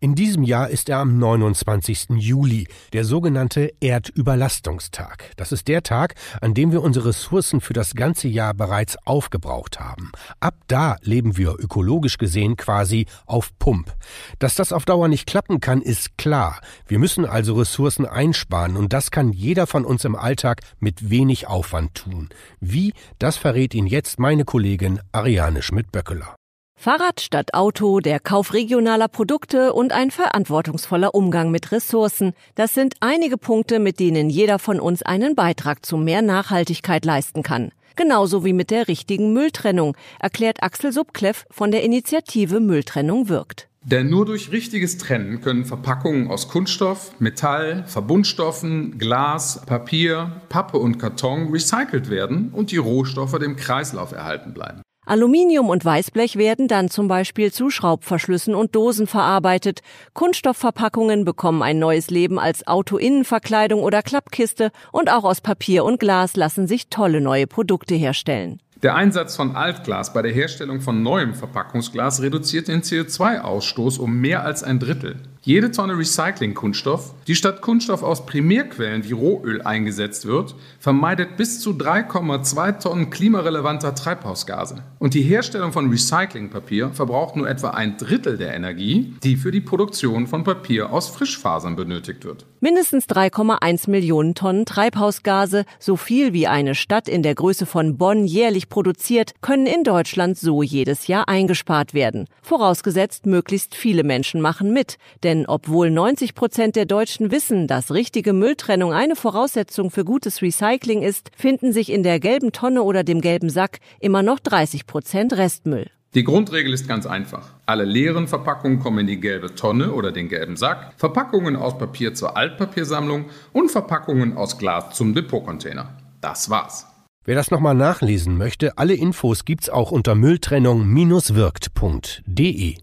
In diesem Jahr ist er am 29. Juli, der sogenannte Erdüberlastungstag. Das ist der Tag, an dem wir unsere Ressourcen für das ganze Jahr bereits aufgebraucht haben. Ab da leben wir ökologisch gesehen quasi auf Pump. Dass das auf Dauer nicht klappen kann, ist klar. Wir müssen also Ressourcen einsparen und das kann jeder von uns im Alltag mit wenig Aufwand tun. Wie, das verrät Ihnen jetzt meine Kollegin Ariane Schmidt-Böckeler. Fahrrad statt Auto, der Kauf regionaler Produkte und ein verantwortungsvoller Umgang mit Ressourcen. Das sind einige Punkte, mit denen jeder von uns einen Beitrag zu mehr Nachhaltigkeit leisten kann. Genauso wie mit der richtigen Mülltrennung, erklärt Axel Subkleff von der Initiative Mülltrennung wirkt. Denn nur durch richtiges Trennen können Verpackungen aus Kunststoff, Metall, Verbundstoffen, Glas, Papier, Pappe und Karton recycelt werden und die Rohstoffe dem Kreislauf erhalten bleiben. Aluminium und Weißblech werden dann zum Beispiel zu Schraubverschlüssen und Dosen verarbeitet. Kunststoffverpackungen bekommen ein neues Leben als Autoinnenverkleidung oder Klappkiste und auch aus Papier und Glas lassen sich tolle neue Produkte herstellen. Der Einsatz von Altglas bei der Herstellung von neuem Verpackungsglas reduziert den CO2-Ausstoß um mehr als ein Drittel. Jede Tonne Recycling-Kunststoff, die statt Kunststoff aus Primärquellen wie Rohöl eingesetzt wird, vermeidet bis zu 3,2 Tonnen klimarelevanter Treibhausgase. Und die Herstellung von Recyclingpapier verbraucht nur etwa ein Drittel der Energie, die für die Produktion von Papier aus Frischfasern benötigt wird. Mindestens 3,1 Millionen Tonnen Treibhausgase, so viel wie eine Stadt in der Größe von Bonn jährlich produziert, können in Deutschland so jedes Jahr eingespart werden. Vorausgesetzt, möglichst viele Menschen machen mit, denn obwohl 90 Prozent der Deutschen wissen, dass richtige Mülltrennung eine Voraussetzung für gutes Recycling ist, finden sich in der gelben Tonne oder dem gelben Sack immer noch 30 Prozent Restmüll. Die Grundregel ist ganz einfach. Alle leeren Verpackungen kommen in die gelbe Tonne oder den gelben Sack, Verpackungen aus Papier zur Altpapiersammlung und Verpackungen aus Glas zum Depotcontainer. Das war's. Wer das nochmal nachlesen möchte, alle Infos gibt's auch unter Mülltrennung-wirkt.de.